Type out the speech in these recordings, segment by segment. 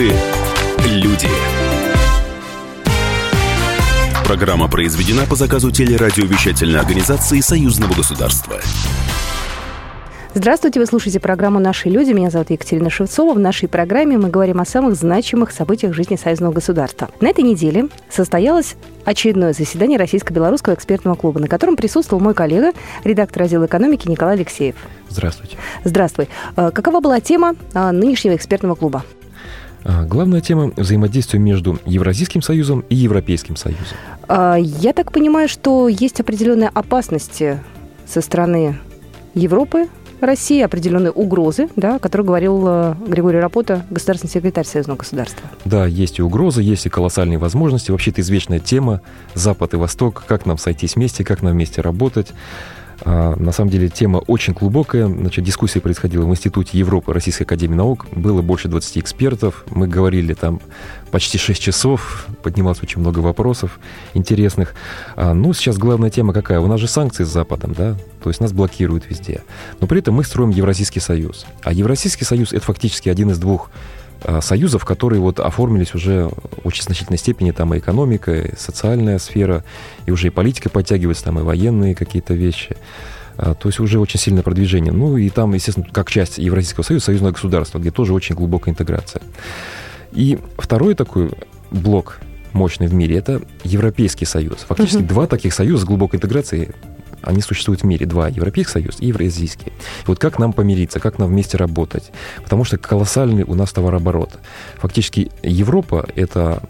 Наши люди. Программа произведена по заказу телерадиовещательной организации Союзного государства. Здравствуйте, вы слушаете программу «Наши люди». Меня зовут Екатерина Шевцова. В нашей программе мы говорим о самых значимых событиях жизни союзного государства. На этой неделе состоялось очередное заседание Российско-белорусского экспертного клуба, на котором присутствовал мой коллега, редактор отдела экономики Николай Алексеев. Здравствуйте. Здравствуй. Э, какова была тема э, нынешнего экспертного клуба? А, главная тема – взаимодействия между Евразийским союзом и Европейским союзом. А, я так понимаю, что есть определенные опасности со стороны Европы, России, определенные угрозы, да, о которых говорил э, Григорий Рапота, государственный секретарь Союзного государства. Да, есть и угрозы, есть и колоссальные возможности. Вообще это извечная тема Запад и Восток, как нам сойтись вместе, как нам вместе работать. А, на самом деле тема очень глубокая. Значит, дискуссия происходила в Институте Европы Российской Академии Наук. Было больше 20 экспертов. Мы говорили там почти 6 часов. Поднималось очень много вопросов интересных. А, ну, сейчас главная тема какая? У нас же санкции с Западом, да? То есть нас блокируют везде. Но при этом мы строим Евразийский союз. А Евразийский союз — это фактически один из двух союзов, которые вот оформились уже в очень значительной степени, там и экономика, и социальная сфера, и уже и политика подтягивается, там и военные какие-то вещи. А, то есть уже очень сильное продвижение. Ну и там, естественно, как часть Евразийского союза, союзное государство, где тоже очень глубокая интеграция. И второй такой блок мощный в мире, это Европейский союз. Фактически uh-huh. два таких союза с глубокой интеграцией они существуют в мире, два, Европейский Союз и Евразийский. И вот как нам помириться, как нам вместе работать? Потому что колоссальный у нас товарооборот. Фактически Европа — это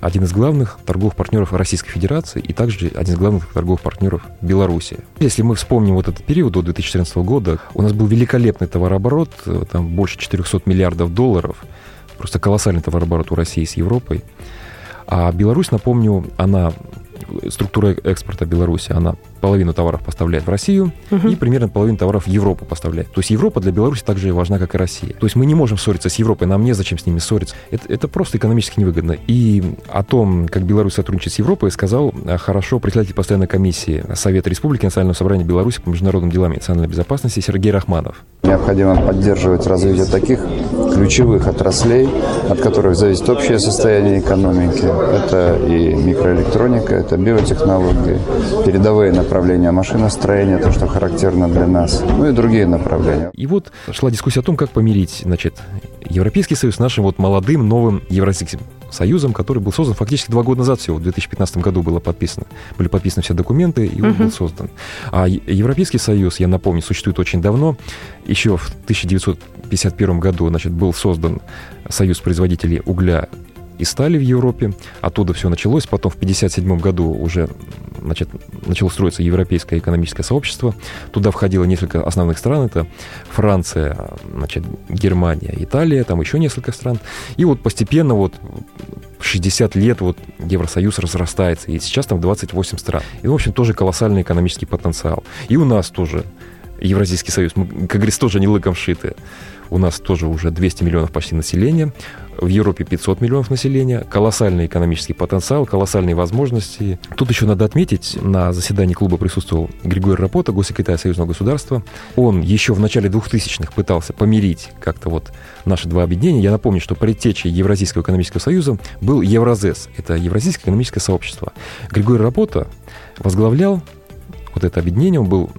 один из главных торговых партнеров Российской Федерации и также один из главных торговых партнеров Беларуси. Если мы вспомним вот этот период до 2014 года, у нас был великолепный товарооборот, э, там больше 400 миллиардов долларов, просто колоссальный товарооборот у России с Европой. А Беларусь, напомню, она структура экспорта Беларуси, она половину товаров поставляет в Россию угу. и примерно половину товаров в Европу поставляет. То есть Европа для Беларуси так же важна, как и Россия. То есть мы не можем ссориться с Европой, нам незачем с ними ссориться. Это, это просто экономически невыгодно. И о том, как Беларусь сотрудничает с Европой, сказал э, хорошо председатель постоянной комиссии Совета Республики Национального собрания Беларуси по международным делам и национальной безопасности Сергей Рахманов. Необходимо поддерживать развитие таких ключевых отраслей, от которых зависит общее состояние экономики. Это и микроэлектроника, это биотехнологии, передовые направления машиностроения, то, что характерно для нас, ну и другие направления. И вот шла дискуссия о том, как помирить, значит, Европейский Союз с нашим вот молодым новым Евразийским Союзом, который был создан фактически два года назад всего, в 2015 году было подписано. Были подписаны все документы, и он uh-huh. был создан. А Европейский Союз, я напомню, существует очень давно. Еще в 1951 году, значит, был создан Союз производителей угля и стали в Европе. Оттуда все началось. Потом в 1957 году уже значит, начало строиться Европейское экономическое сообщество. Туда входило несколько основных стран. Это Франция, значит, Германия, Италия, там еще несколько стран. И вот постепенно вот 60 лет вот Евросоюз разрастается, и сейчас там 28 стран. И, в общем, тоже колоссальный экономический потенциал. И у нас тоже Евразийский союз, мы, как говорится, тоже не лыком шиты. У нас тоже уже 200 миллионов почти населения в Европе 500 миллионов населения, колоссальный экономический потенциал, колоссальные возможности. Тут еще надо отметить, на заседании клуба присутствовал Григорий Рапота, госсекретарь Союзного государства. Он еще в начале 2000-х пытался помирить как-то вот наши два объединения. Я напомню, что предтечей Евразийского экономического союза был Евразес, это Евразийское экономическое сообщество. Григорий Рапота возглавлял вот это объединение, он был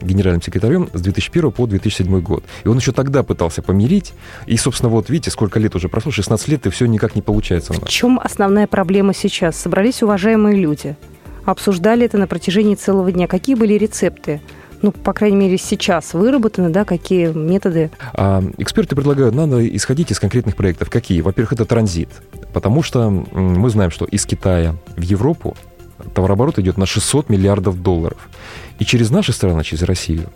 генеральным секретарем с 2001 по 2007 год. И он еще тогда пытался помирить. И, собственно, вот видите, сколько лет уже прошло, 16 лет, и все никак не получается у нас. В чем основная проблема сейчас? Собрались уважаемые люди, обсуждали это на протяжении целого дня. Какие были рецепты? ну, по крайней мере, сейчас выработаны, да, какие методы? А, эксперты предлагают, надо исходить из конкретных проектов. Какие? Во-первых, это транзит, потому что мы знаем, что из Китая в Европу товарооборот идет на 600 миллиардов долларов. И через наши страны, через Россию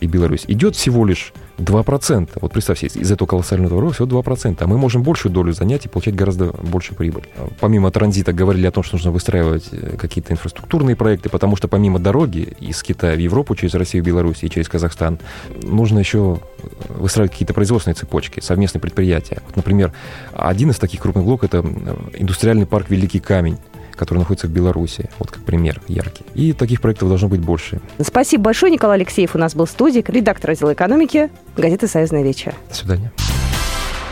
и Беларусь, идет всего лишь 2%. Вот представьте, из этого колоссального товара всего 2%. А мы можем большую долю занять и получать гораздо больше прибыль. Помимо транзита говорили о том, что нужно выстраивать э, какие-то инфраструктурные проекты, потому что помимо дороги из Китая в Европу, через Россию, Беларусь и через Казахстан, нужно еще выстраивать какие-то производственные цепочки, совместные предприятия. Вот, например, один из таких крупных блоков – это индустриальный парк «Великий камень», который находится в Беларуси. Вот как пример яркий. И таких проектов должно быть больше. Спасибо большое. Николай Алексеев у нас был в студии, редактор отдела экономики газеты «Союзная вечер». До свидания.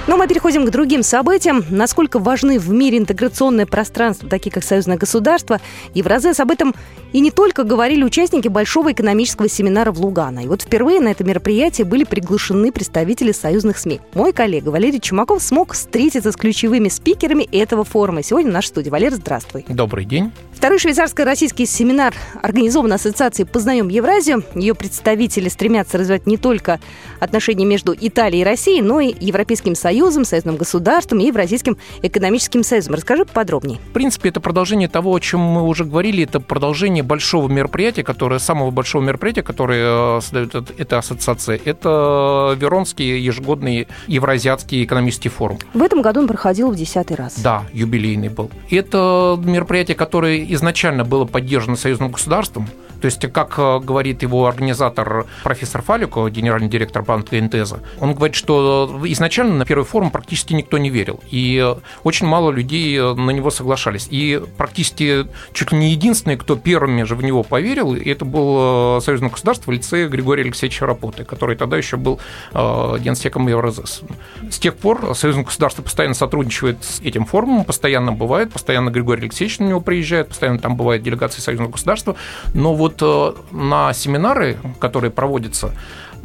Но мы переходим к другим событиям. Насколько важны в мире интеграционное пространство, такие как союзное государство. Евразес об этом и не только говорили участники большого экономического семинара в Лугано. И вот впервые на это мероприятие были приглашены представители союзных СМИ. Мой коллега Валерий Чумаков смог встретиться с ключевыми спикерами этого форума. Сегодня в нашей студии. Валер, здравствуй. Добрый день. Второй швейцарско-российский семинар организован Ассоциацией «Познаем Евразию». Ее представители стремятся развивать не только отношения между Италией и Россией, но и Европейским Союзом, Союзным государством и Евразийским экономическим союзом. Расскажи подробнее. В принципе, это продолжение того, о чем мы уже говорили. Это продолжение большого мероприятия, которое, самого большого мероприятия, которое э, создает эта ассоциация. Это Веронский ежегодный Евразиатский экономический форум. В этом году он проходил в десятый раз. Да, юбилейный был. Это мероприятие, которое изначально было поддержано союзным государством, то есть, как э, говорит его организатор профессор Фалико, генеральный директор банка Интеза, он говорит, что изначально на первый форум практически никто не верил, и очень мало людей э, на него соглашались. И практически чуть ли не единственный, кто первыми же в него поверил, это был э, союзное государство в лице Григория Алексеевича Рапоты, который тогда еще был генсеком Евразес. С тех пор союзное государство постоянно сотрудничает с этим форумом, постоянно бывает, постоянно Григорий Алексеевич на него приезжает, постоянно там бывает делегация союзного государства, но вот вот на семинары, которые проводятся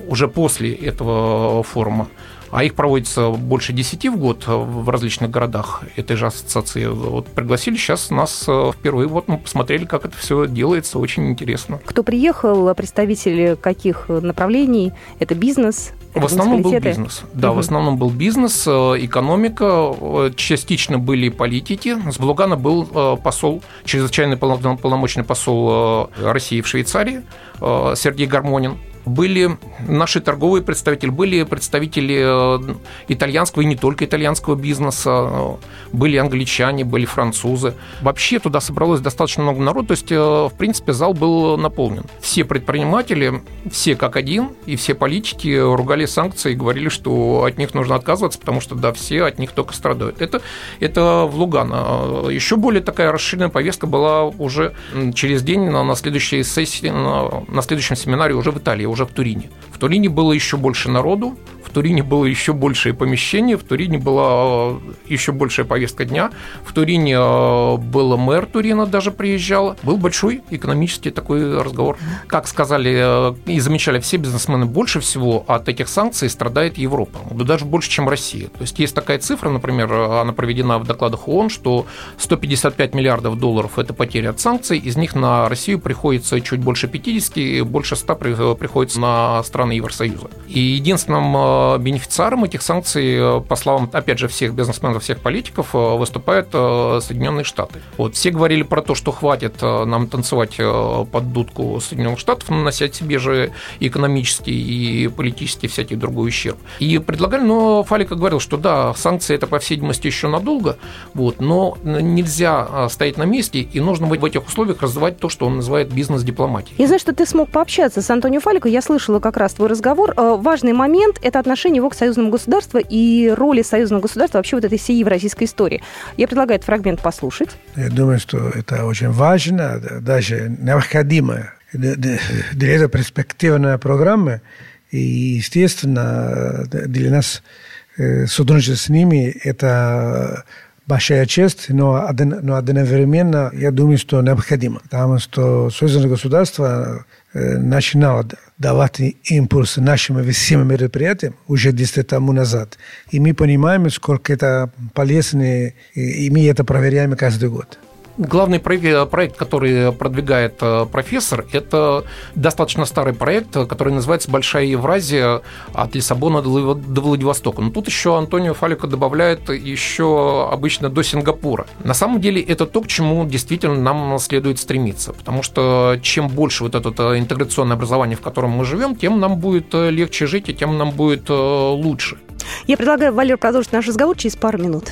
уже после этого форума, а их проводится больше 10 в год в различных городах этой же ассоциации. Вот пригласили сейчас нас э, впервые, вот мы посмотрели, как это все делается, очень интересно. Кто приехал, представители каких направлений? Это бизнес, в основном был бизнес. Да, угу. в основном был бизнес, э, экономика, частично были политики. С Блугана был посол, чрезвычайный полномочный посол России в Швейцарии Сергей Гармонин были наши торговые представители, были представители э, итальянского и не только итальянского бизнеса, были англичане, были французы. Вообще туда собралось достаточно много народу, то есть, э, в принципе, зал был наполнен. Все предприниматели, все как один, и все политики ругали санкции и говорили, что от них нужно отказываться, потому что, да, все от них только страдают. Это, это в Лугано. Еще более такая расширенная повестка была уже через день на, на следующей сессии, на, на следующем семинаре уже в Италии, уже в Турине. В Турине было еще больше народу, в Турине было еще большее помещение, в Турине была э, еще большая повестка дня, в Турине э, был мэр Турина даже приезжал. Был большой экономический такой разговор. Как сказали э, и замечали все бизнесмены, больше всего от этих санкций страдает Европа, да даже больше, чем Россия. То есть есть такая цифра, например, она проведена в докладах ООН, что 155 миллиардов долларов – это потеря от санкций, из них на Россию приходится чуть больше 50, и больше 100 приходится на страны Евросоюза. И единственным бенефициаром этих санкций, э, по словам, опять же, всех бизнесменов, всех политиков, э, выступают э, Соединенные Штаты. Вот, все говорили про то, что хватит нам танцевать под дудку Соединенных Штатов, наносить себе же экономический и политический всякий другой ущерб. И предлагали, но Фалика говорил, что да, санкции это, по всей видимости, еще надолго, вот, но нельзя стоять на месте, и нужно в этих условиях развивать то, что он называет бизнес-дипломатией. Я знаю, что ты смог пообщаться с Антонио Фалико, я слышала как раз твой разговор. Важный момент – это отношение его к союзному государству и роли союзного государства вообще вот этой всей евразийской истории. Я предлагаю этот фрагмент послушать. Я думаю, что это очень важно, даже необходимо для этой перспективной программы. И, естественно, для нас э, сотрудничество с ними – это большая честь, но, но одновременно я думаю, что необходимо. Потому что союзное государство э, начинало давать импульс нашим всем мероприятиям уже 10 тому назад. И мы понимаем, сколько это полезно, и мы это проверяем каждый год. Главный проект, который продвигает э, профессор, это достаточно старый проект, который называется «Большая Евразия от Лиссабона до Владивостока». Но тут еще Антонио Фалико добавляет еще обычно до Сингапура. На самом деле это то, к чему действительно нам следует стремиться, потому что чем больше вот это э, интеграционное образование, в котором мы живем, тем нам будет э, легче жить и тем нам будет лучше. Я предлагаю, Валер, продолжить наш разговор через пару минут.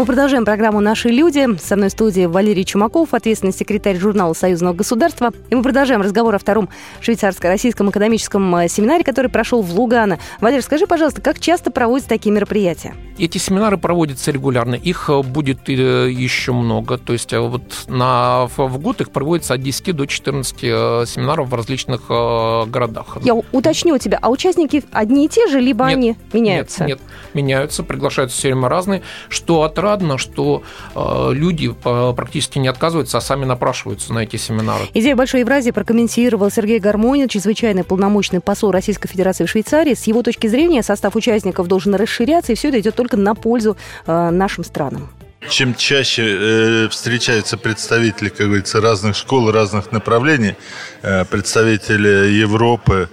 Мы продолжаем программу «Наши люди». Со мной в студии Валерий Чумаков, ответственный секретарь журнала Союзного государства. И мы продолжаем разговор о втором швейцарско-российском экономическом э, семинаре, который прошел в Лугано. Валерий, скажи, пожалуйста, как часто проводятся такие мероприятия? Эти семинары проводятся регулярно. Их э, будет э, еще много. То есть вот на, в год их проводится от 10 до 14 семинаров в различных городах. Я уточню у тебя, а участники одни и те же, либо нет, они меняются? Нет, нет, меняются, приглашаются все время разные. Что от отрадно, что э, люди практически не отказываются, а сами напрашиваются на эти семинары. Идея Большой Евразии прокомментировал Сергей Гармонин, чрезвычайный полномочный посол Российской Федерации в Швейцарии. С его точки зрения состав участников должен расширяться, и все это идет только на пользу э, нашим странам. Чем чаще э, встречаются представители, как говорится, разных школ, разных направлений, э, представители Европы,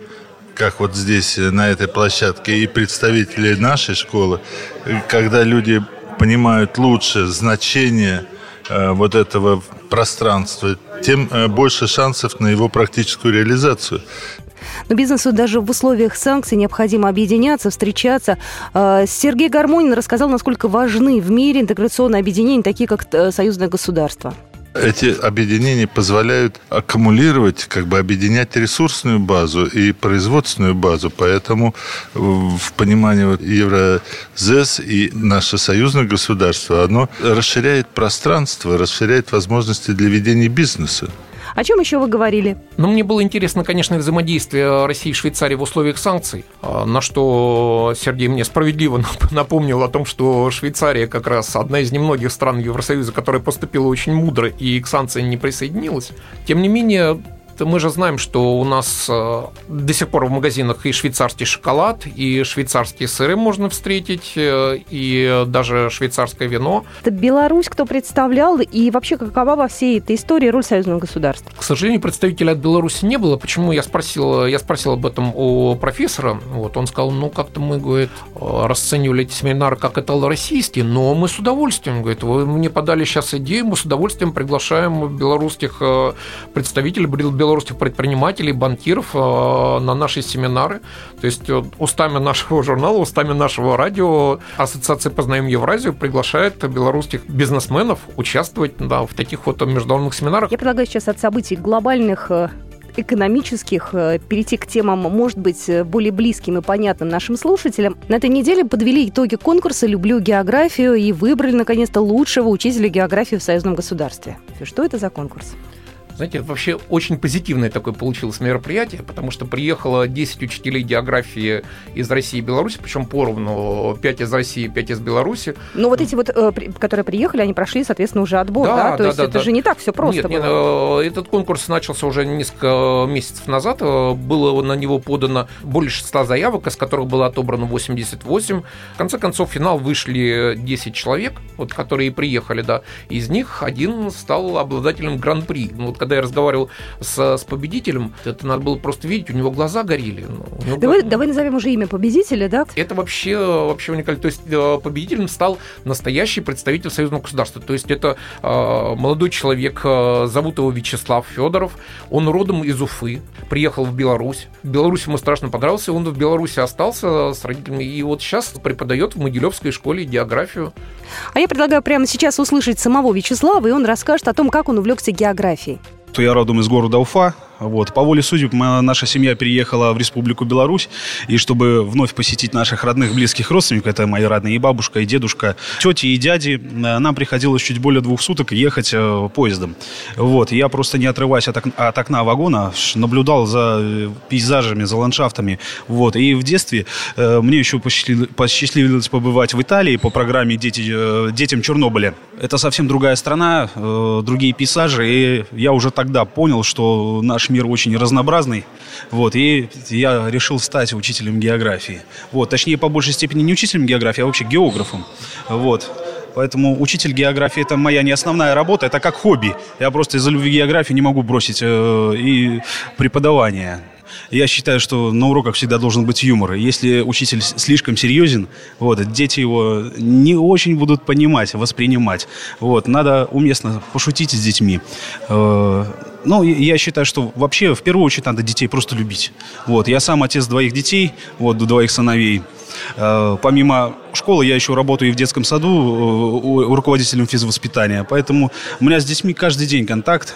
как вот здесь на этой площадке, и представители нашей школы, когда люди понимают лучше значение э, вот этого пространства, тем э, больше шансов на его практическую реализацию. Но бизнесу даже в условиях санкций необходимо объединяться, встречаться. Э, Сергей Гармонин рассказал, насколько важны в мире интеграционные объединения, такие как Союзное государство. Эти объединения позволяют аккумулировать, как бы объединять ресурсную базу и производственную базу. Поэтому в понимании вот и наше союзное государство, оно расширяет пространство, расширяет возможности для ведения бизнеса. О чем еще вы говорили? Ну, мне было интересно, конечно, взаимодействие России и Швейцарии в условиях санкций, а, на что Сергей мне справедливо напомнил о том, что Швейцария как раз одна из немногих стран Евросоюза, которая поступила очень мудро и к санкциям не присоединилась. Тем не менее, мы же знаем, что у нас э, до сих пор в магазинах и швейцарский шоколад, и швейцарские сыры можно встретить, э, и даже швейцарское вино. Это Беларусь кто представлял, и вообще какова во всей этой истории роль союзного государства? К сожалению, представителя от Беларуси не было. Почему я спросил, я спросил об этом у профессора. Вот, он сказал, ну, как-то мы, говорит, расценивали эти семинары как это российские, но мы с удовольствием, говорит, вы мне подали сейчас идею, мы с удовольствием приглашаем белорусских э, представителей, белорусских предпринимателей, банкиров э, на наши семинары. То есть э, устами нашего журнала, устами нашего радио Ассоциация «Познаем Евразию» приглашает белорусских бизнесменов участвовать да, в таких вот международных семинарах. Я предлагаю сейчас от событий глобальных э, экономических перейти к темам, может быть, более близким и понятным нашим слушателям. На этой неделе подвели итоги конкурса «Люблю географию» и выбрали, наконец-то, лучшего учителя географии в союзном государстве. Что это за конкурс? Знаете, вообще очень позитивное такое получилось мероприятие, потому что приехало 10 учителей географии из России и Беларуси, причем поровну, 5 из России, 5 из Беларуси. Ну вот эти вот, э, которые приехали, они прошли, соответственно, уже отбор, да? да? То да, есть да, это да. же не так все просто нет, было. Нет, э, этот конкурс начался уже несколько месяцев назад. Э, было на него подано более 100 заявок, из которых было отобрано 88. В конце концов, в финал вышли 10 человек, вот, которые приехали, да. Из них один стал обладателем гран-при. Ну, вот, когда я разговаривал с, с победителем, это надо было просто видеть, у него глаза горели. Ну, давай, глаза... давай назовем уже имя победителя, да? Это вообще, вообще уникально. То есть э, победителем стал настоящий представитель союзного государства. То есть это э, молодой человек, э, зовут его Вячеслав Федоров, он родом из Уфы, приехал в Беларусь. В Беларуси ему страшно понравился, он в Беларуси остался с родителями, и вот сейчас преподает в Могилевской школе географию. А я предлагаю прямо сейчас услышать самого Вячеслава, и он расскажет о том, как он увлекся географией. Я родом из города Уфа, вот. По воле судеб наша семья переехала в Республику Беларусь, и чтобы вновь посетить наших родных, близких родственников, это мои родные и бабушка, и дедушка, тети и дяди, э, нам приходилось чуть более двух суток ехать э, поездом. Вот. Я просто не отрываясь от, от окна вагона, наблюдал за э, пейзажами, за ландшафтами. Вот. И в детстве мне еще посчастливилось побывать в Италии по программе Дети, «Детям Чернобыля». Это совсем другая страна, другие пейзажи, и я уже тогда понял, что наш наш мир очень разнообразный. Вот, и я решил стать учителем географии. Вот, точнее, по большей степени не учителем географии, а вообще географом. Вот. Поэтому учитель географии это моя не основная работа, это как хобби. Я просто из-за любви географии не могу бросить э, и преподавание. Я считаю, что на уроках всегда должен быть юмор. Если учитель слишком серьезен, вот, дети его не очень будут понимать, воспринимать. Вот, надо уместно пошутить с детьми. Э, ну, я считаю, что вообще в первую очередь надо детей просто любить. Вот, я сам отец двоих детей, вот, двоих сыновей. Э, помимо школы я еще работаю и в детском саду э, руководителем физвоспитания. Поэтому у меня с детьми каждый день контакт.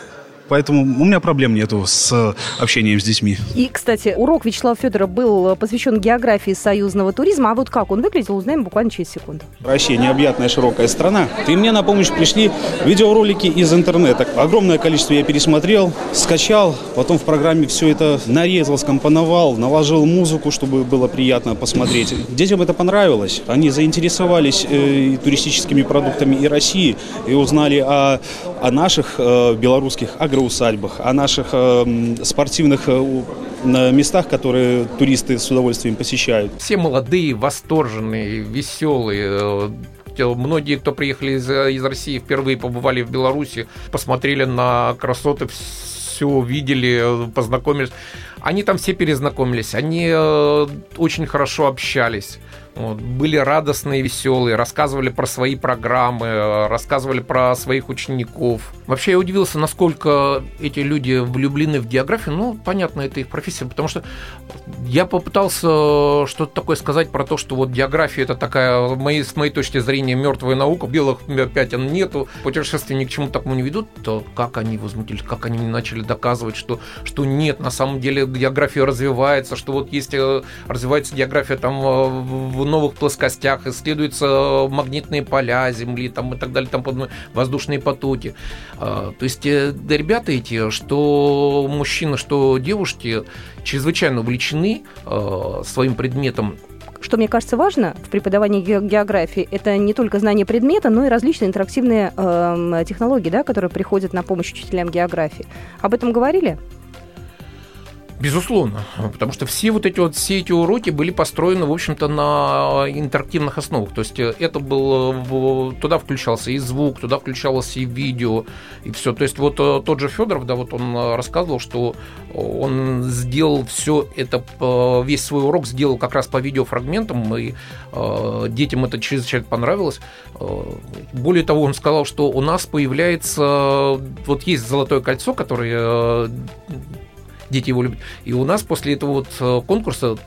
Поэтому у меня проблем нету с общением с детьми. И, кстати, урок Вячеслава Федора был посвящен географии союзного туризма. А вот как он выглядел, узнаем буквально через секунду. Россия необъятная широкая страна. И мне на помощь пришли видеоролики из интернета. Огромное количество я пересмотрел, скачал, потом в программе все это нарезал, скомпоновал, наложил музыку, чтобы было приятно посмотреть. Детям это понравилось. Они заинтересовались э, туристическими продуктами и России, и узнали о, о наших э, белорусских агро усадьбах, о наших э, спортивных э, местах, которые туристы с удовольствием посещают. Все молодые, восторженные, веселые, э, многие, кто приехали из, из России, впервые побывали в Беларуси, посмотрели на красоты, все увидели, познакомились. Они там все перезнакомились, они э, очень хорошо общались. Вот, были радостные, веселые, рассказывали про свои программы, рассказывали про своих учеников. Вообще я удивился, насколько эти люди влюблены в географию. Ну, понятно, это их профессия, потому что я попытался что-то такое сказать про то, что вот география это такая, моей, с моей точки зрения, мертвая наука, белых пятен нету, путешествия ни к чему такому не ведут, то как они возмутились, как они начали доказывать, что, что нет, на самом деле география развивается, что вот есть, э, развивается география там э, в новых плоскостях, исследуются магнитные поля Земли там, и так далее, там воздушные потоки. А, то есть э, да, ребята эти, что мужчины, что девушки, чрезвычайно увлечены своим предметом что мне кажется важно в преподавании географии, это не только знание предмета, но и различные интерактивные э, технологии, да, которые приходят на помощь учителям географии. Об этом говорили? Безусловно, потому что все вот эти вот все эти уроки были построены, в общем-то, на интерактивных основах. То есть э, это был туда включался и звук, туда включалось и видео, и все. То есть вот э, тот же Федоров, да, вот он э, рассказывал, что он сделал все это, весь свой урок сделал как раз по видеофрагментам, и детям это чрезвычайно понравилось. Более того, он сказал, что у нас появляется, вот есть золотое кольцо, которое дети его любят. И у нас после этого вот э, конкурса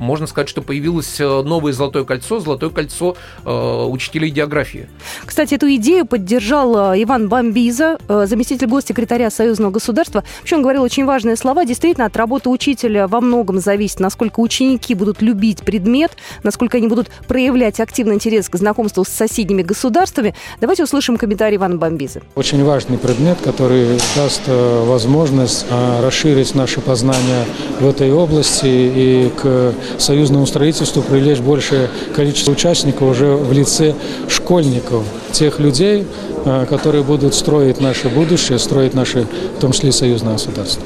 можно сказать, что появилось э, новое золотое кольцо, золотое кольцо э, учителей географии. Кстати, эту идею поддержал э, Иван Бомбиза, э, заместитель госсекретаря Союзного государства. Вообще он говорил очень важные слова. Действительно, от работы учителя во многом зависит, насколько ученики будут любить предмет, насколько они будут проявлять активный интерес к знакомству с соседними государствами. Давайте услышим комментарий Ивана Бомбиза. Очень важный предмет, который даст возможность расширить наше познание в этой области и к союзному строительству привлечь большее количество участников уже в лице школьников, тех людей, э, которые будут строить наше будущее, строить наше, в том числе союзное государство.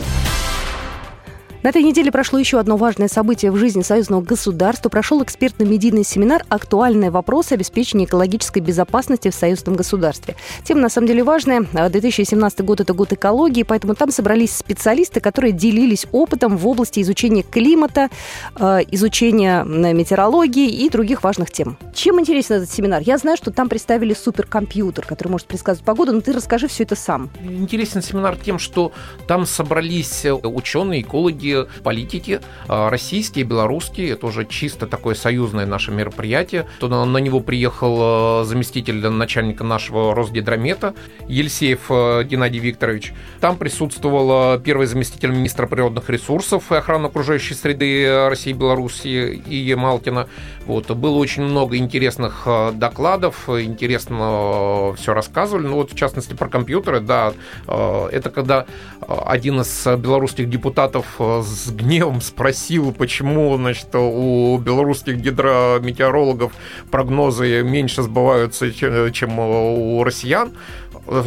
На этой неделе прошло еще одно важное событие в жизни союзного государства. Прошел экспертно-медийный семинар «Актуальные вопросы обеспечения экологической безопасности в союзном государстве». Тема, на самом деле, важная. 2017 год – это год экологии, поэтому там собрались специалисты, которые делились опытом в области изучения климата, э, изучения метеорологии и других важных тем. Чем интересен этот семинар? Я знаю, что там представили суперкомпьютер, который может предсказывать погоду, но ты расскажи все это сам. Интересен семинар тем, что там собрались ученые, экологи, политики, а, российские, белорусские, это уже чисто такое союзное наше мероприятие. То на него приехал а, заместитель начальника нашего Росгидромета Елисеев а, Геннадий Викторович. Там присутствовал первый заместитель министра природных ресурсов и охраны окружающей среды России и Беларуси И. Малкина. Вот. Было очень много интересных докладов, интересно все рассказывали. Ну вот, в частности, про компьютеры, да, это когда один из белорусских депутатов с гневом спросил, почему значит, у белорусских гидрометеорологов прогнозы меньше сбываются, чем у россиян.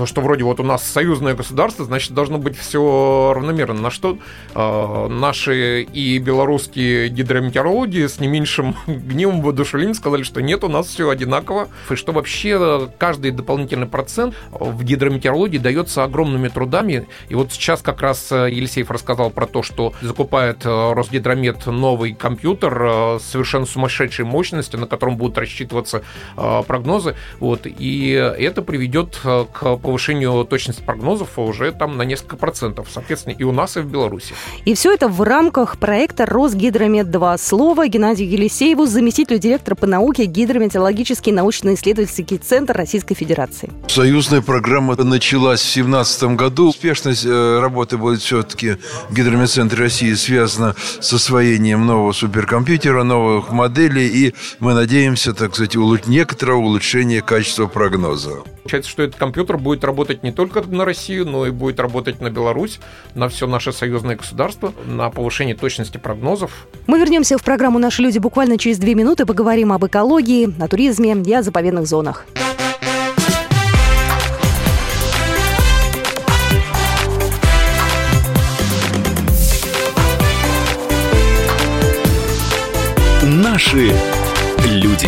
Что вроде вот у нас союзное государство, значит, должно быть все равномерно. На что э, наши и белорусские гидрометеорологи с не меньшим гневом воодушевлением сказали, что нет, у нас все одинаково, и что вообще каждый дополнительный процент в гидрометеорологии дается огромными трудами. И вот сейчас как раз Елисеев рассказал про то, что закупает Росгидромет новый компьютер совершенно сумасшедшей мощности, на котором будут рассчитываться прогнозы. Вот, и это приведет к повышению точности прогнозов уже там на несколько процентов, соответственно, и у нас, и в Беларуси. И все это в рамках проекта «Росгидромет-2». Слово Геннадию Елисееву, заместителю директора по науке Гидрометеорологический научно-исследовательский центр Российской Федерации. Союзная программа началась в 2017 году. Успешность э, работы будет все-таки в Гидрометцентре России связана с освоением нового суперкомпьютера, новых моделей, и мы надеемся, так сказать, некоторого улучшения качества прогноза. Получается, что этот компьютер будет работать не только на Россию, но и будет работать на Беларусь, на все наше союзное государство, на повышение точности прогнозов. Мы вернемся в программу «Наши люди» буквально через две минуты, поговорим об экологии, о туризме и о заповедных зонах. Наши люди.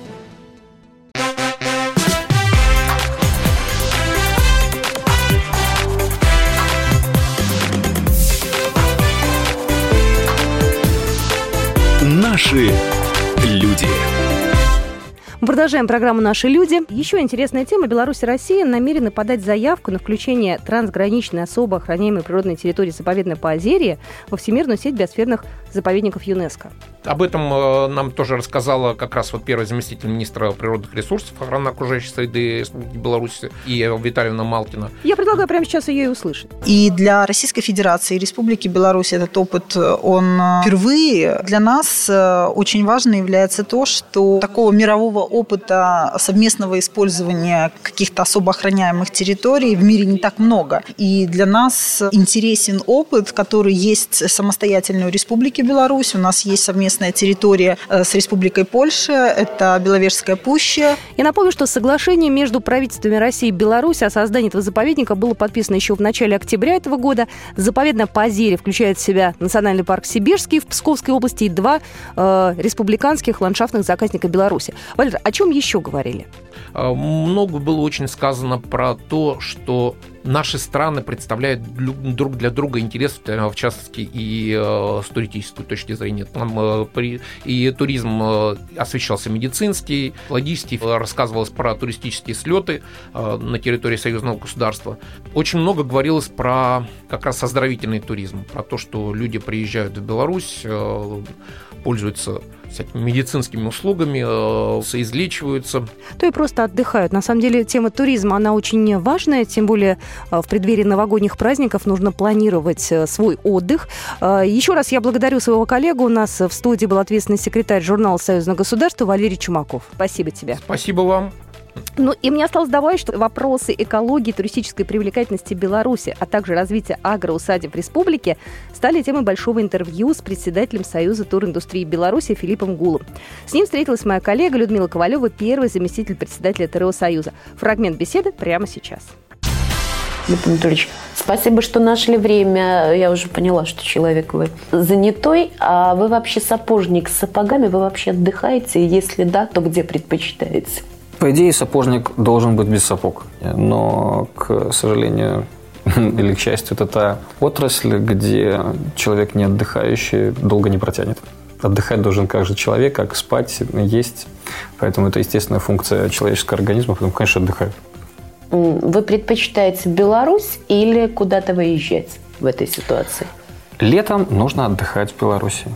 Наши люди. Продолжаем программу «Наши люди». Еще интересная тема. Беларусь и Россия намерены подать заявку на включение трансграничной особо охраняемой природной территории заповедной Поозерье во всемирную сеть биосферных заповедников ЮНЕСКО. Об этом э, нам тоже рассказала как раз вот первый заместитель министра природных ресурсов, охраны окружающей среды Республики Беларусь и Витальевна Малкина. Я предлагаю прямо сейчас ее и услышать. И для Российской Федерации и Республики Беларусь этот опыт, он э, впервые. Для нас э, очень важно является то, что такого мирового опыта совместного использования каких-то особо охраняемых территорий в мире не так много. И для нас интересен опыт, который есть самостоятельной у Республики Беларусь. У нас есть совместная территория э, с Республикой Польша, это Беловежская пуща. Я напомню, что соглашение между правительствами России и Беларуси о создании этого заповедника было подписано еще в начале октября этого года. Заповедная Позерье включает в себя Национальный парк Сибирский в Псковской области и два э, республиканских ландшафтных заказника Беларуси. Валер, о чем еще говорили? А, много было очень сказано про то, что наши страны представляют друг для друга интерес, э, в частности, и э, с туристической точки зрения. Там э, и туризм освещался медицинский, логистический, рассказывалось про туристические слеты на территории союзного государства. Очень много говорилось про как раз оздоровительный туризм, про то, что люди приезжают в Беларусь, пользуются всякими медицинскими услугами, э, излечиваются. То и просто отдыхают. На самом деле тема туризма, она очень важная, тем более э, в преддверии новогодних праздников нужно планировать э, свой отдых. Еще раз я благодарю своего коллегу. У нас в студии был ответственный секретарь журнала «Союзное государство» Валерий Чумаков. Спасибо тебе. Спасибо вам. Ну, и мне осталось добавить, что вопросы экологии, туристической привлекательности Беларуси, а также развития агроусадеб республики стали темой большого интервью с председателем Союза туриндустрии Беларуси Филиппом Гулом. С ним встретилась моя коллега Людмила Ковалева, первый заместитель председателя ТРО Союза. Фрагмент беседы прямо сейчас. Филипп Анатольевич, спасибо, что нашли время. Я уже поняла, что человек вы занятой. А вы вообще сапожник с сапогами? Вы вообще отдыхаете? Если да, то где предпочитаете? По идее, сапожник должен быть без сапог. Но, к сожалению, или к счастью, это та отрасль, где человек не отдыхающий долго не протянет. Отдыхать должен как же человек, как спать, есть. Поэтому это естественная функция человеческого организма, поэтому, конечно, отдыхают. Вы предпочитаете Беларусь или куда-то выезжать в этой ситуации? Летом нужно отдыхать в Беларуси.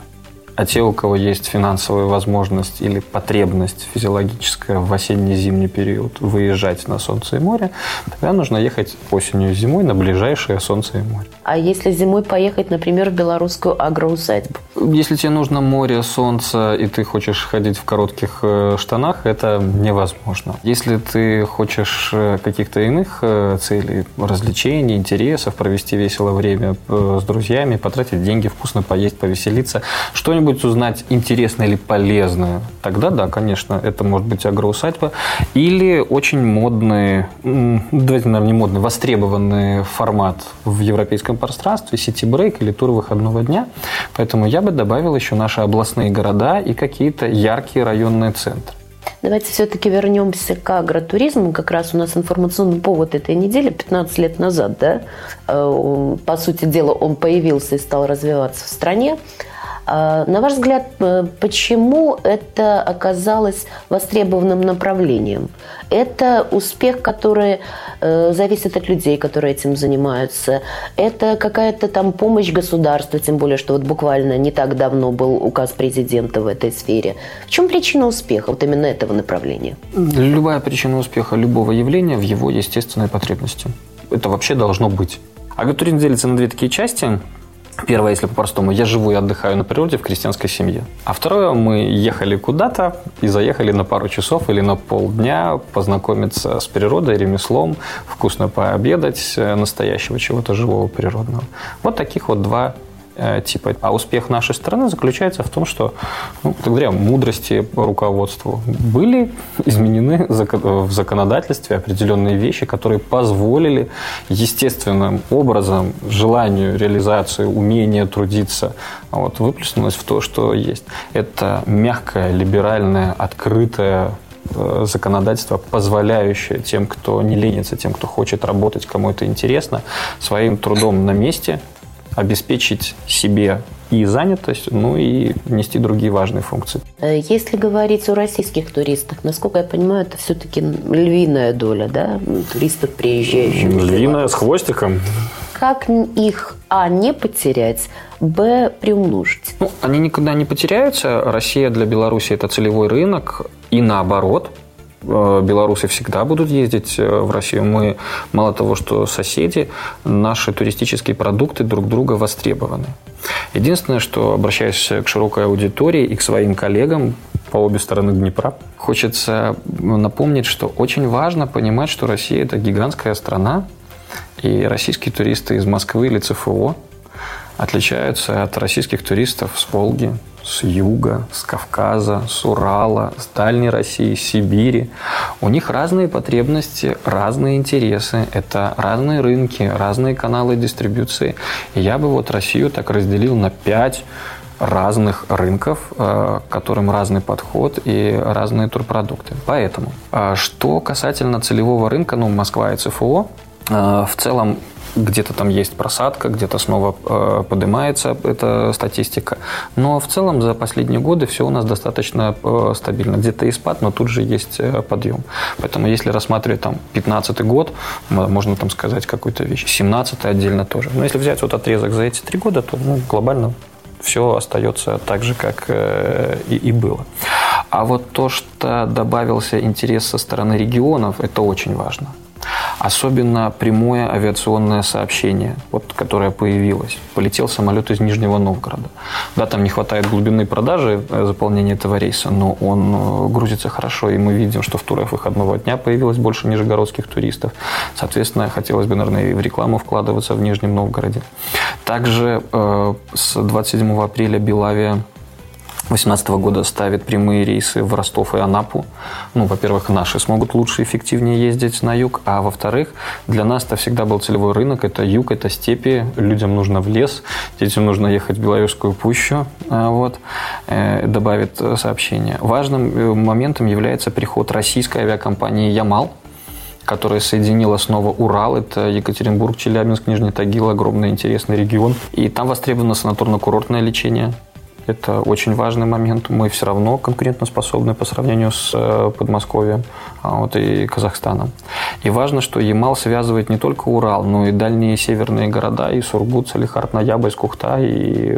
А те, у кого есть финансовая возможность или потребность физиологическая в осенне-зимний период выезжать на солнце и море, тогда нужно ехать осенью и зимой на ближайшее солнце и море. А если зимой поехать, например, в белорусскую агроусадьбу? Если тебе нужно море, солнце, и ты хочешь ходить в коротких э, штанах, это невозможно. Если ты хочешь э, каких-то иных э, целей, развлечений, интересов, провести весело время с друзьями, потратить деньги, вкусно поесть, повеселиться, что-нибудь узнать интересное или полезное, тогда да, конечно, это может быть агроусадьба. Или очень модный, давайте, наверное, не модный, востребованный формат в европейском пространстве, сити-брейк или тур выходного дня. Поэтому я бы добавил еще наши областные города и какие-то яркие районные центры. Давайте все-таки вернемся к агротуризму. Как раз у нас информационный повод этой недели, 15 лет назад, да, э, по сути дела, он появился и стал развиваться в стране. А, на ваш взгляд, э, почему это оказалось востребованным направлением? Это успех, который э, зависит от людей, которые этим занимаются. Это какая-то там помощь государства, тем более, что вот буквально не так давно был указ президента в этой сфере. В чем причина успеха вот именно этого направления? Любая причина успеха любого явления в его естественной потребности. Это вообще должно быть. Агротуризм делится на две такие части. Первое, если по-простому, я живу и отдыхаю на природе в крестьянской семье. А второе, мы ехали куда-то и заехали на пару часов или на полдня познакомиться с природой, ремеслом, вкусно пообедать, э, настоящего чего-то живого, природного. Вот таких вот два типа. А успех нашей страны заключается в том, что ну, благодаря мудрости руководству были изменены в законодательстве определенные вещи, которые позволили естественным образом желанию, реализации, умению трудиться вот, выплеснулось в то, что есть. Это мягкое, либеральное, открытое э, законодательство, позволяющее тем, кто не ленится, тем, кто хочет работать, кому это интересно, своим трудом на месте обеспечить себе и занятость, ну и нести другие важные функции. Э, если говорить о российских туристах, насколько я понимаю, это все-таки львиная доля, да, туристов, приезжающих? Львиная с хвостиком. Как их, а, не потерять, б, приумножить? Ну, они никогда не потеряются. Россия для Беларуси – это целевой рынок, и наоборот – белорусы всегда будут ездить э, в Россию. Мы, мало того, что соседи, наши туристические продукты друг друга востребованы. Единственное, что обращаясь к широкой аудитории и к своим коллегам по обе стороны Днепра, хочется напомнить, что очень важно понимать, что Россия – это гигантская страна, и российские туристы из Москвы или ЦФО отличаются от российских туристов с Волги, с юга, с Кавказа, с Урала, с Дальней России, с Сибири. У них разные потребности, разные интересы, это разные рынки, разные каналы дистрибуции. И я бы вот Россию так разделил на пять разных рынков, э, к которым разный подход и разные турпродукты. Поэтому, э, что касательно целевого рынка, ну, Москва и ЦФО, э, в целом где-то там есть просадка, где-то снова э, поднимается эта статистика. Но в целом за последние годы все у нас достаточно э, стабильно. Где-то и спад, но тут же есть э, подъем. Поэтому если рассматривать там 15 год, можно там сказать какую-то вещь. 17 отдельно тоже. Но если взять вот отрезок за эти три года, то ну, глобально все остается так же, как э, и, и было. А вот то, что добавился интерес со стороны регионов, это очень важно. Особенно прямое авиационное сообщение, вот, которое появилось. Полетел самолет из Нижнего Новгорода. Да, там не хватает глубины продажи э, заполнения этого рейса, но он э, грузится хорошо, и мы видим, что в турах выходного дня появилось больше нижегородских туристов. Соответственно, хотелось бы, наверное, и в рекламу вкладываться в Нижнем Новгороде. Также э, с 27 апреля Белавия 2018 года ставит прямые рейсы в Ростов и Анапу. Ну, во-первых, наши смогут лучше и эффективнее ездить на юг, а во-вторых, для нас это всегда был целевой рынок, это юг, это степи, людям нужно в лес, детям нужно ехать в Беловежскую пущу, а, вот, э, добавит сообщение. Важным э, моментом является приход российской авиакомпании «Ямал», которая соединила снова Урал, это Екатеринбург, Челябинск, Нижний Тагил, огромный интересный регион. И там востребовано санаторно-курортное лечение, Это очень важный момент. Мы все равно конкурентоспособны по сравнению с э, Подмосковьем а, вот, и Казахстаном. И важно, что Ямал связывает не только Урал, но и дальние северные города, и Сургут, Салихард, Ноябрьск, Кухта и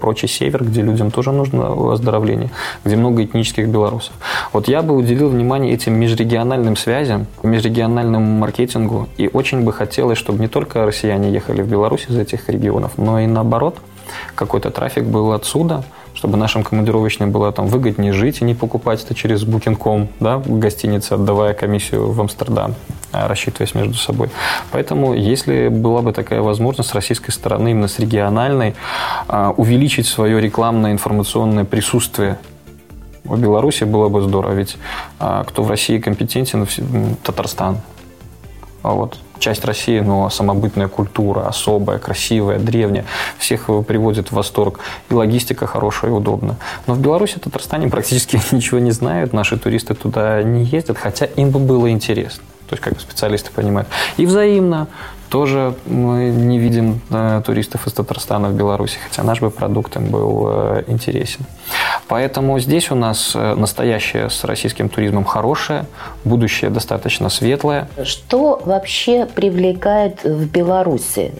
прочий север, где людям тоже нужно оздоровление, где много этнических белорусов. Вот я бы уделил внимание этим межрегиональным связям, межрегиональному маркетингу, и очень бы хотелось, чтобы не только россияне ехали в Беларусь из этих регионов, но и наоборот – какой-то трафик был отсюда, чтобы нашим командировочным было там выгоднее жить и не покупать это через Booking.com, да, в гостинице, отдавая комиссию в Амстердам, а, рассчитываясь между собой. Поэтому, если была бы такая возможность с российской стороны, именно с региональной, а, увеличить свое рекламное информационное присутствие в Беларуси было бы здорово, ведь а, кто в России компетентен, Татарстан. А вот часть России, но самобытная культура, особая, красивая, древняя, всех приводит в восторг. И логистика хорошая и удобная. Но в Беларуси, Татарстане практически ничего не знают, наши туристы туда не ездят, хотя им бы было интересно. То есть, как специалисты понимают. И взаимно тоже мы не видим э, туристов из Татарстана в Беларуси, хотя наш бы продукт им был э, интересен. Поэтому здесь у нас э, настоящее с российским туризмом хорошее, будущее достаточно светлое. Что вообще привлекает в Беларуси?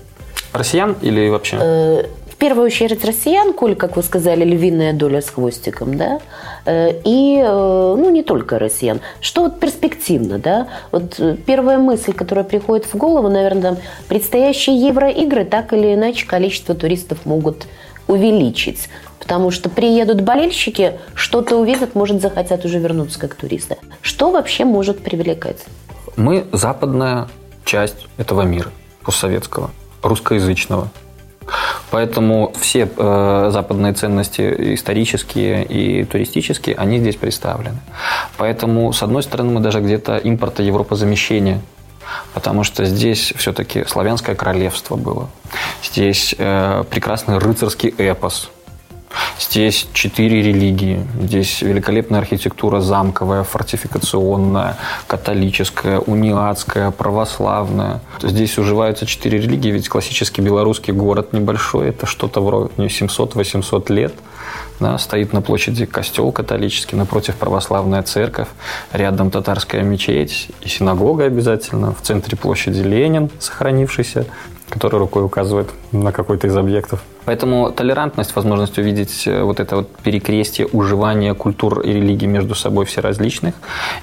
Россиян или вообще? Э, в первую очередь россиян, коль, как вы сказали, львиная доля с хвостиком, да, э, и, ну, не только россиян. Что вот перспективно, да? Вот первая мысль, которая приходит в голову, наверное, там, предстоящие евроигры так или иначе количество туристов могут увеличить. Потому что приедут болельщики, что-то увидят, может, захотят уже вернуться как туристы. Что вообще может привлекать? Мы западная часть этого мира, постсоветского, русскоязычного. Поэтому все э, западные ценности исторические и туристические, они здесь представлены. Поэтому, с одной стороны, мы даже где-то импорта Европозамещения потому что здесь все-таки славянское королевство было. Здесь э, прекрасный рыцарский эпос – Здесь четыре религии. Здесь великолепная архитектура замковая, фортификационная, католическая, униатская, православная. Здесь уживаются четыре религии, ведь классический белорусский город небольшой, это что-то вроде 700-800 лет. Да, стоит на площади костел католический, напротив православная церковь, рядом татарская мечеть и синагога обязательно, в центре площади Ленин, сохранившийся, который рукой указывает на какой-то из объектов. Поэтому толерантность, возможность увидеть э, вот это вот перекрестие уживания культур и религий между собой все различных.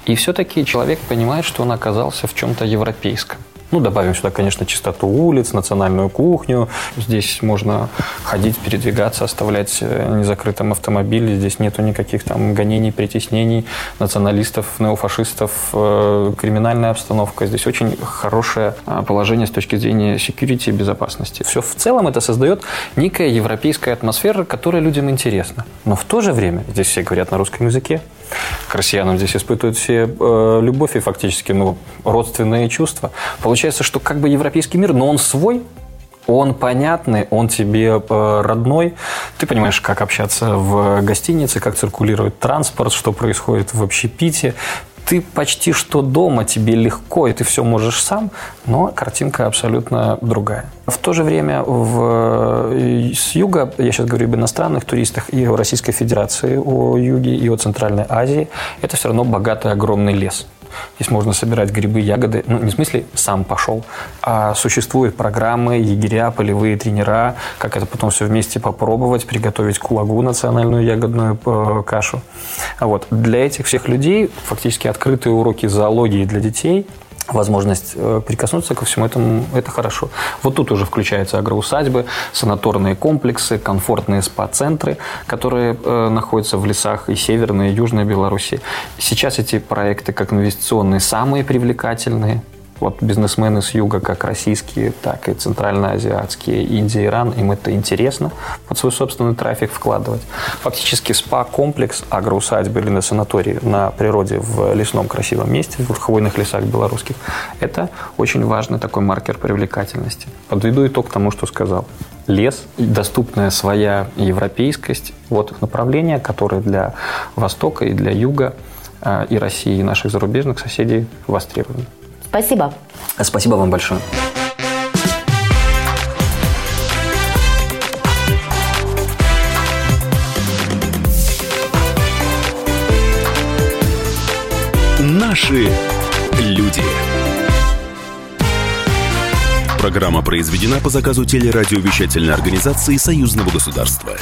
И все-таки человек понимает, что он оказался в чем-то европейском. Ну, добавим сюда, конечно, чистоту улиц, национальную кухню. Здесь можно ходить, передвигаться, оставлять э, незакрытым автомобиль. Здесь нету никаких там гонений, притеснений националистов, неофашистов, э, криминальная обстановка. Здесь очень хорошее а, положение с точки зрения security и безопасности. Все в целом это создает некая европейская атмосфера, которая людям интересна. Но в то же время здесь все говорят на русском языке, к россиянам здесь испытывают все э, любовь и фактически ну, родственные чувства. Получается, что как бы европейский мир, но он свой, он понятный, он тебе э, родной. Ты понимаешь, как общаться в гостинице, как циркулирует транспорт, что происходит в общепите ты почти что дома, тебе легко, и ты все можешь сам, но картинка абсолютно другая. В то же время в, э, с юга, я сейчас говорю об иностранных туристах и о Российской Федерации, о юге и о Центральной Азии, это все равно богатый огромный лес. Здесь можно собирать грибы, ягоды. Ну, не в смысле сам пошел, а существуют программы, егеря, полевые тренера, как это потом все вместе попробовать, приготовить кулагу, национальную ягодную э, кашу. А вот для этих всех людей фактически открытые уроки зоологии для детей – возможность э, прикоснуться ко всему этому, это хорошо. Вот тут уже включаются агроусадьбы, санаторные комплексы, комфортные спа-центры, которые э, находятся в лесах и Северной, и Южной Беларуси. Сейчас эти проекты как инвестиционные самые привлекательные, вот бизнесмены с юга, как российские, так и центральноазиатские, Индия, Иран, им это интересно под свой собственный трафик вкладывать. Фактически спа-комплекс, агроусадьбы или на санатории на природе в лесном красивом месте, в хвойных лесах белорусских, это очень важный такой маркер привлекательности. Подведу итог тому, что сказал. Лес, доступная своя европейскость, вот направления, которые для Востока и для Юга а, и России, и наших зарубежных соседей востребованы. Спасибо. Спасибо вам большое. Наши люди. Программа произведена по заказу телерадиовещательной организации Союзного государства.